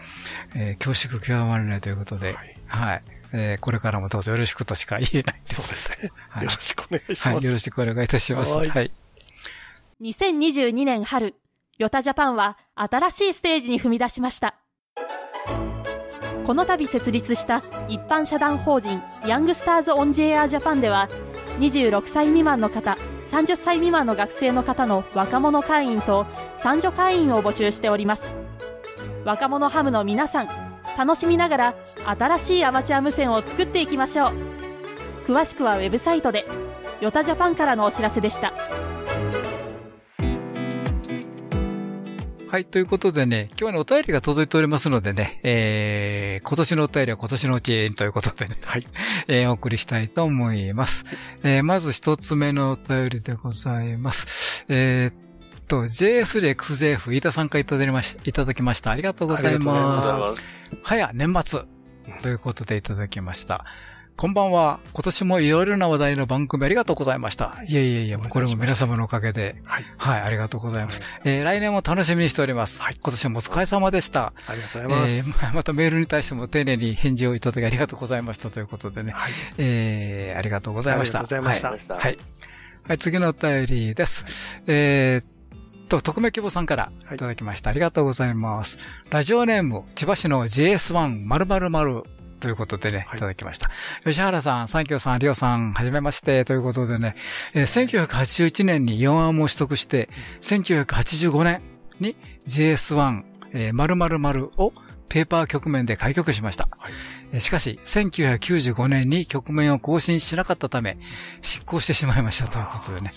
う、えー、恐縮極まらないということで、はい。はい、えー、これからもどうぞよろしくとしか言えないです。そうですね。はい、よろしくお願いします。はい、よろしくお願いいたします。はい。はい、2022年春、ヨタジャパンは新しいステージに踏み出しました。この度設立した一般社団法人ヤングスターズ・オン・ジェア・ジャパンでは26歳未満の方30歳未満の学生の方の若者会員と三女会員を募集しております若者ハムの皆さん楽しみながら新しいアマチュア無線を作っていきましょう詳しくはウェブサイトでヨタジャパンからのお知らせでした。はい、ということでね、今日はね、お便りが届いておりますのでね、えー、今年のお便りは今年のうちということでね、はい、えー、お送りしたいと思います。えー、まず一つ目のお便りでございます。えー、と、JS-XJF、飯田さんからいただきましいただきました。ありがとうございます。ますはや、年末。ということでいただきました。こんばんは。今年もいろいろな話題の番組ありがとうございました。いえいえいえ、これも皆様のおかげで。はい。はい、ありがとうございます。えー、来年も楽しみにしております。はい。今年もお疲れ様でした。ありがとうございます。えー、またメールに対しても丁寧に返事をいただきありがとうございましたということでね。はい。えー、ありがとうございました。ありがとうございました。はい。はい、次のお便りです。えー、と、特命希望さんからいただきました。はい、ありがとうございます。ラジオネーム、千葉市の GS1-000 ということでね、いただきました。吉原さん、三京さん、りょうさん、はじめまして、ということでね、えー、1981年に4案を取得して、1985年に JS1、えー、〇〇〇をペーパー局面で開局しました。はい、しかし、1995年に局面を更新しなかったため、執行してしまいましたということでね。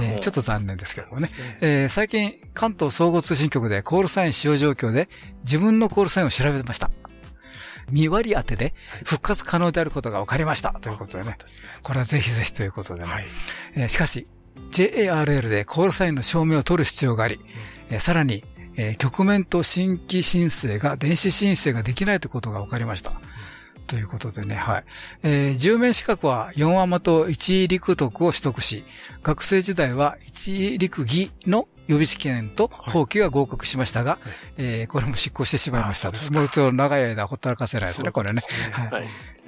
えー、ちょっと残念ですけどもね。ねえー、最近、関東総合通信局でコールサイン使用状況で自分のコールサインを調べました。2割当てで復活可能であることが分かりました。ということでね。これはぜひぜひということでね。はい、えー、しかし、JARL でコールサインの証明を取る必要があり、えー、さらに、えー、局面と新規申請が、電子申請ができないということが分かりました。ということでね、はい。えー、10面資格は4アマと1陸徳を取得し、学生時代は1陸技の予備試験と法規が合格しましたが、はい、えー、これも執行してしまいました。もう一度長い間ほったらかせないですね、これね。はい。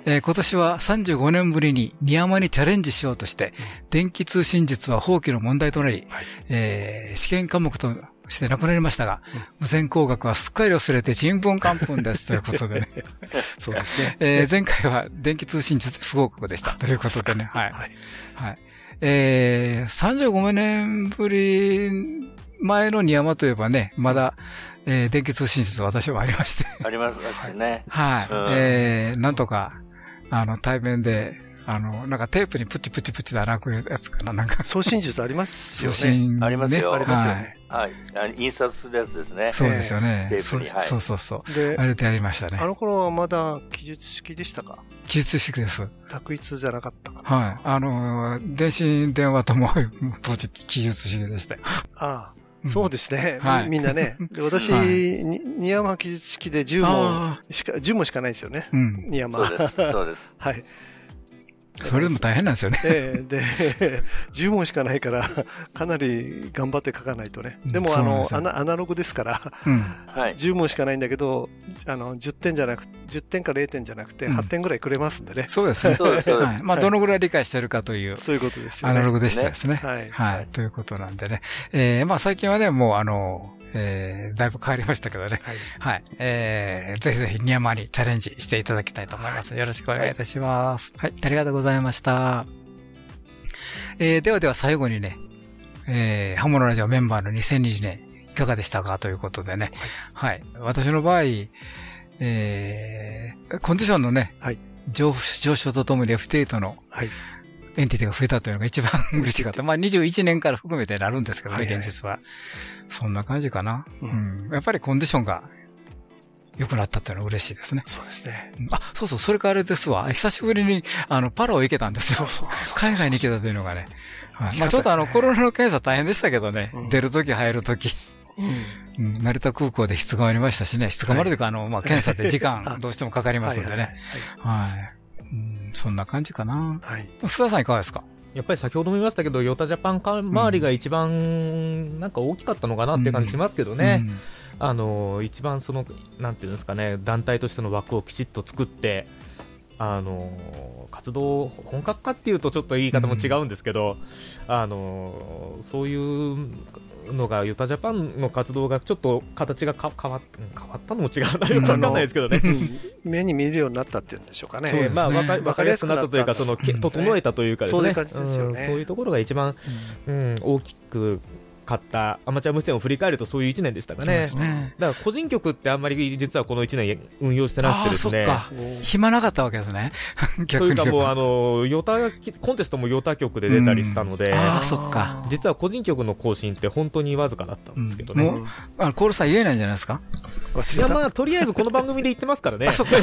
えー、今年は35年ぶりにニヤマにチャレンジしようとして、電気通信術は法規の問題となり、はい、えー、試験科目として亡くなりましたが、うん、無線工学はすっかり忘れて人文漢文ですということでね。そうですね。えー、前回は電気通信術不合格でしたということでね。はい。はい。はい。えー、35年ぶり前のニマといえばね、まだ、えー、電気通信室私はありまして。ありますね。はい。うん、えー、なんとか、あの、対面で、あの、なんかテープにプチプチプチで穴開くやつかな、なんか。送信術ありますよね。送信、ありますよ。ありますよね。はい。印刷するやつですね。そうですよね。テープに。そうそうそう。で、あれでやりましたね。あの頃はまだ記述式でしたか？記述式です。択一じゃなかったかな。はい。あの、電信電話とも当時記述式でしたよ。ああ。そうですね。はい、みんなね。私、はい、に、山記述式で10問しか、10問しかないですよね。うん。に山。そうです。そうです。はい。それでも大変なんですよね。ええー、で、10問しかないから、かなり頑張って書かないとね。でも、あのアナ、アナログですから、うん、10問しかないんだけど、あの、10点じゃなく、10点か0点じゃなくて、8点ぐらいくれますんでね。そうですね。そうです。はい。まあ、どのぐらい理解してるかという。そういうことですよね。アナログでしたですね。はい。はい。ということなんでね。えー、まあ、最近はね、もう、あの、えー、だいぶ変わりましたけどね。はい。はい。えー、ぜひぜひ、ニヤマにチャレンジしていただきたいと思います。よろしくお願いいたします。はい、はい、ありがとうございました。えー、ではでは最後にね、えー、ハモのラジオメンバーの2020年、いかがでしたかということでね。はい。私の場合、えー、コンディションのね、はい、上上昇とともに F8 の、はい、エンティティが増えたというのが一番 嬉しかった。まあ21年から含めてなるんですけどね、はいはい、現実は。そんな感じかな、うん、うん。やっぱりコンディションが良くなったっていうのは嬉しいですね。そうですね。あ、そうそう、それからあれですわ。久しぶりに、あの、パラオ行けたんですよ。海外に行けたというのがね。はい、まあちょっとあの、コロナの検査大変でしたけどね。うん、出るとき入るとき。うん、成田空港で質がありましたしね。質があるというか、あの、まあ、検査って時間どうしてもかかりますんでね。はい。そんな感じかな。はい。須田さんいかがですか？やっぱり先ほども言いましたけど、ヨタジャパン周りが一番なんか大きかったのかなって感じしますけどね。うんうんあの一番そのなんていうんですかね団体としての枠をきちっと作ってあの活動本格化っていうとちょっと言い方も違うんですけど、うん、あのそういうのがユタジャパンの活動がちょっと形がか変わ変わったのも違うなよくわかんないですけどね、目に見えるようになったっていうんでしょうかね、ね。まあ、わかわかりやすくなったというか、その整えたというかですね、そういうところが一番、うん、大きく買ったアマチュア無線を振り返るとそういう1年でしたかね。ねだから個人局ってあんまり実はこの1年運用してなくてですね。暇なかったわけですね。というかもうあの、ヨタ、コンテストもヨタ局で出たりしたので、ああ、そっか。実は個人局の更新って本当にわずかだったんですけどね。もう、あの、コールさん言えないんじゃないですか？いや、まあ、とりあえずこの番組で言ってますからね。そっか。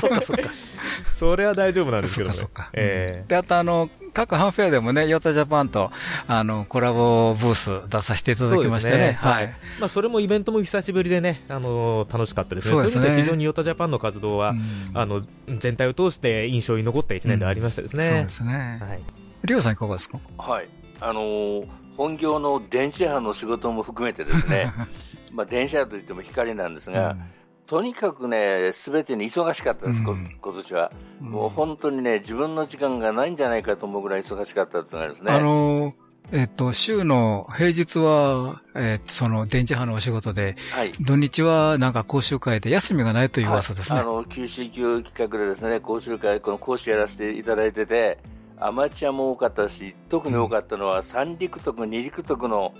そっか、それは大丈夫なんですけどね。ええ。で、あとあの、各ハンフェアでもね、ヨタジャパンと、あの、コラボブース出させていただきましてね。ねはい。まあ、それもイベントも久しぶりでね、あの、楽しかったですね。そうですね。非常にヨタジャパンの活動は、うん、あの、全体を通して印象に残った一年でありましたですね。うん、そうですね。はい。リオさんいかがですか？はい。あのー、本業の電子波の仕事も含めてですね、まあ、電子波といっても光なんですが、うんとにかくね、すべてに忙しかったです、うん、今年は、うん。もう本当にね、自分の時間がないんじゃないかと思うぐらい忙しかったってですね。あのー、えっと、週の平日は、えっと、その電磁波のお仕事で、はい、土日はなんか講習会で休みがないという噂ですね。はい、あの、QC 企画でですね、講習会、この講師やらせていただいてて、アマチュアも多かったし、特に多かったのは三陸徳、二陸徳の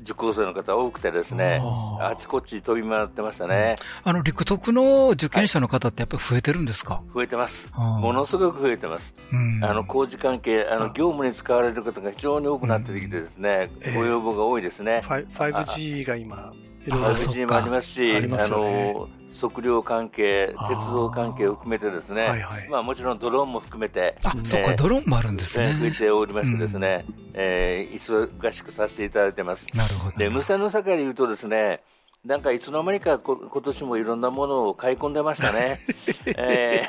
受講生の方多くてですね、あちこち飛び回ってましたね。あの、陸徳の受験者の方ってやっぱり増えてるんですか、増えてます。ものすごく増えてます。あの、工事関係、あの、業務に使われる方が非常に多くなってきてですね、ご要望が多いですね。5G が今、5G もありますし、あの、測量関係、鉄道関係を含めてですね、はいはい、まあもちろんドローンも含めて、あ、そっか、ドローンもあるんですね。増えておりましてですね、うん、えー、忙しくさせていただいてます。なるほど。で、無線の世界で言うとですね、なんかいつの間にかこ今年もいろんなものを買い込んでましたね。え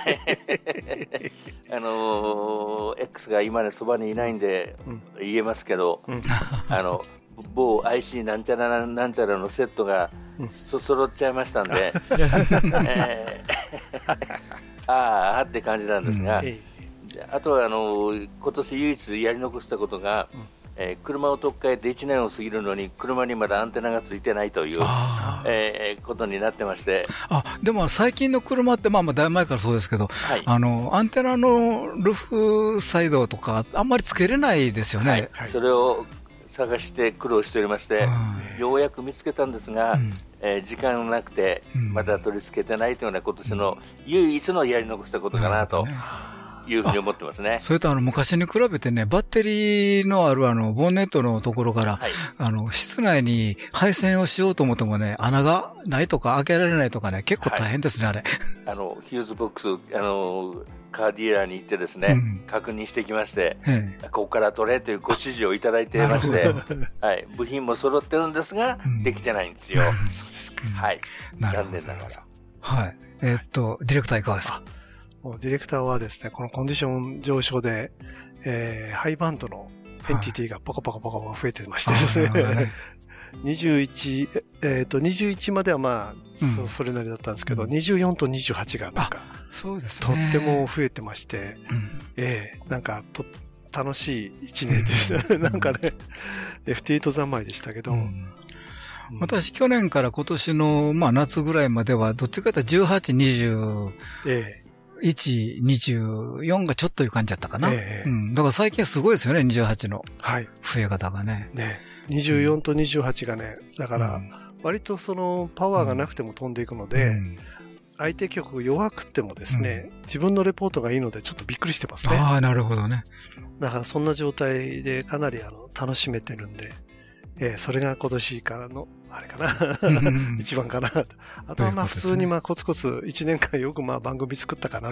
ー、あのー、X が今ねそばにいないんで言えますけど、うん、あの、某 IC なんちゃらなんちゃらのセットがそ揃っちゃいましたんで、えー、ああって感じなんですが、うん、あとはあの今年唯一やり残したことが、うん。えー、車を取っ替えて1年を過ぎるのに車にまだアンテナがついてないという、えー、ことになってまして。あでも最近の車って、まあ、まあだいぶ前からそうですけど、はい、あのアンテナのルフサイドとかあんまりつけれないですよね、はい、それを探して苦労しておりまして、ようやく見つけたんですが、うん、えー、時間がなくて、まだ取り付けてないというのは今年の唯一のやり残したことかなと。いうふうに思ってますね。それとあの、昔に比べてね、バッテリーのあるあの、ボンネットのところから、はい、あの、室内に配線をしようと思ってもね、穴がないとか開けられないとかね、結構大変ですね、はい、あれ。あの、ヒューズボックス、あの、カーディーラーに行ってですね、うん、確認してきまして、ここから取れというご指示をいただいていまして、はい、部品も揃ってるんですが、うん、できてないんですよ。そうですか。はい。残念ながら。はい。えー、っと、ディレクターいかがですか？ディレクターはですね、このコンディション上昇で、えー、ハイバンドのエンティティがポコポコポコポコ増えてましてですね、21、えっ、ー、と、21まではまあ、うん、それなりだったんですけど、うん、24と28がなんか、そうですね。とっても増えてまして、うん、ええー、なんか、と、楽しい一年でした。なんかね、FT8 三昧でしたけど、うん。私、去年から今年の、まあ、夏ぐらいまでは、どっちかというと18、20、ええ1、24がちょっという感じだったかな。ええ、うん。だから最近すごいですよね、28の。はい。増え方がね。ね。24と28がね、だから、割とそのパワーがなくても飛んでいくので、うん、相手局弱くてもですね、うん、自分のレポートがいいのでちょっとびっくりしてますね。ああ、なるほどね。だからそんな状態でかなりあの楽しめてるんで、えー、それが今年からのあれかな一番かな。あとはまあ普通にまあコツコツ1年間よくまあ番組作ったかな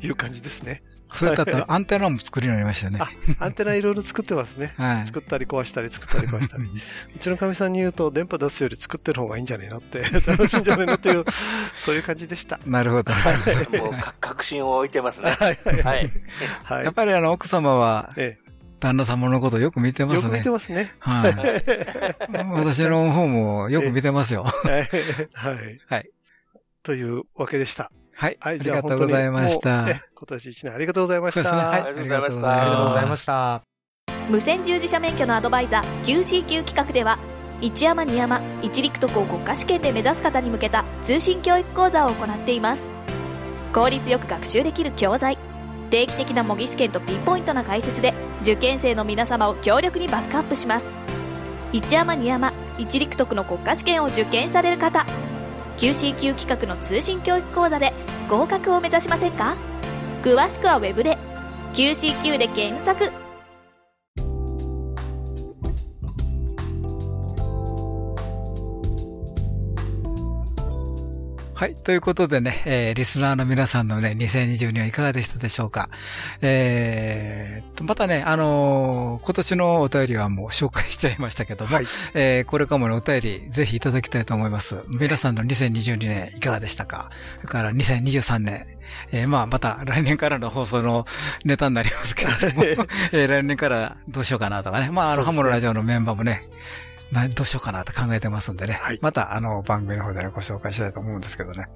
という感じですね。それだったらアンテナも作るようになりましたね。アンテナいろいろ作ってますね。はい、作ったり壊したり作ったり壊したり。うちのかみさんに言うと電波出すより作ってる方がいいんじゃねえのって 楽しいんじゃねえのっていう、そういう感じでした。なるほど。もう確信を置いてますね。はい。はい。やっぱりあの奥様は、ええ旦那様のことよく見てますね。よく見てますね。はい。私の方もよく見てますよ。はい。はい。というわけでした。はい。はい、ありがとうございました。今年1年ありがとうございました。そうですね。はい。ありがとうございました。ありがとうございました。無線従事者免許のアドバイザー QCQ 企画では、一山二山一陸徳を国家試験で目指す方に向けた通信教育講座を行っています。効率よく学習できる教材。定期的な模擬試験とピンポイントな解説で受験生の皆様を強力にバックアップします。一山二山一陸徳の国家試験を受験される方 QCQ 企画の通信教育講座で合格を目指しませんか？詳しくは web で QCQ で検索。はい。ということでね、えー、リスナーの皆さんのね、2022はいかがでしたでしょうか。えー、またね、あのー、今年のお便りはもう紹介しちゃいましたけども、はい、えー、これからもね、お便りぜひいただきたいと思います。皆さんの2022年いかがでしたかそれから2023年、えー、まあ、また来年からの放送のネタになりますけれども、えー、来年からどうしようかなとかね、まあ、あの、ハモのラジオのメンバーもね、などうしようかなと考えてますんでね。はい、また、あの、番組の方で、ね、ご紹介したいと思うんですけどね。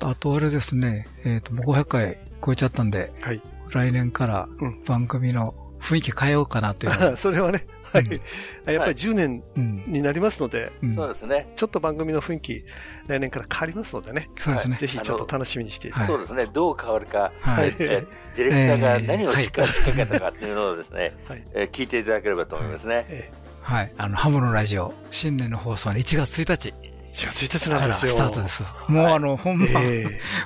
あと、あれですね、えっ、ー、と、もう500回超えちゃったんで、はい、来年から番組の雰囲気変えようかなという、それはね、はい、うん、やっぱり10年になりますので、そうですね。ちょっと番組の雰囲気、来年から変わりますのでね。そうですね。ぜひちょっと楽しみにしてそうですね。どう変わるか、はい、ディレクターが何をしっかり仕掛けたかっていうのをですね、はい、え聞いていただければと思いますね。えはい。あの、ハムのラジオ、新年の放送は1月1日。1月1日なんですよ。スタートです。もうあの、本番、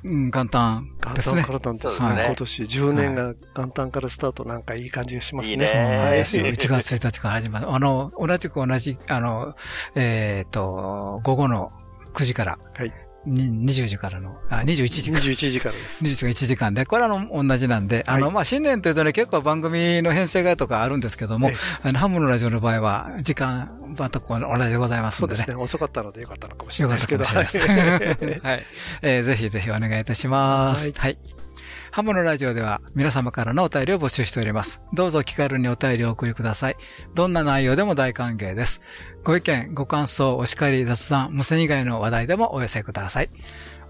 うん、元旦ですね。元旦からなんですね。今年10年が元旦からスタートなんかいい感じがしますね。いいね。はい。1月1日から始まる。あの、同じく同じ、あの、えっと、午後の9時から、はい。20時からの、あ、21時から。21時からです。21時時間で、これはあの、同じなんで、あの、まあ、新年というとね、結構番組の編成がとかあるんですけども、あの、ハムのラジオの場合は、時間、またこう、同じでございますのでね。そうですね。遅かったのでよかったのかもしれないですけど。よかったかもしれないです。はい。えー、ぜひぜひお願いいたします。はい。ハムのラジオでは皆様からのお便りを募集しております。どうぞ気軽にお便りをお送りください。どんな内容でも大歓迎です。ご意見、ご感想、お叱り、雑談、無線以外の話題でもお寄せください。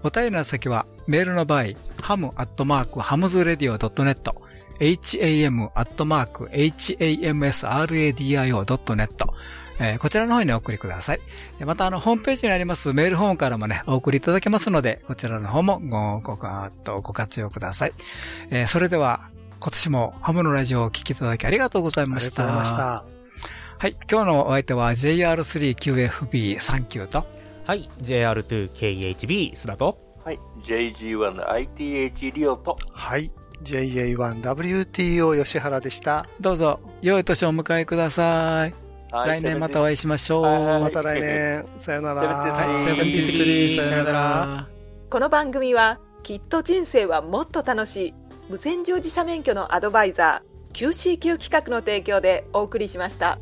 お便りの先は、メールの場合、ham.hamsradio.net、ham.hamsradio.net、えー、こちらの方にお送りください。また、あの、ホームページにありますメールフォームからもね、お送りいただけますので、こちらの方もご、ご、ご、ご活用ください。えー、それでは、今年もハムのラジオをお聴きいただきありがとうございました。ありがとうございました。はい、今日のお相手は JR3QFB39 と、はい、JR2KHB 須田と、はい、JG1ITH リオと、はい、JA1WTO 吉原でした。どうぞ、良い年をお迎えください。来年またお会いしましょう。また来年。さよなら。セブンティースリー。さよなら。この番組は、きっと人生はもっと楽しい、無線乗自社免許のアドバイザー、QCQ 企画の提供でお送りしました。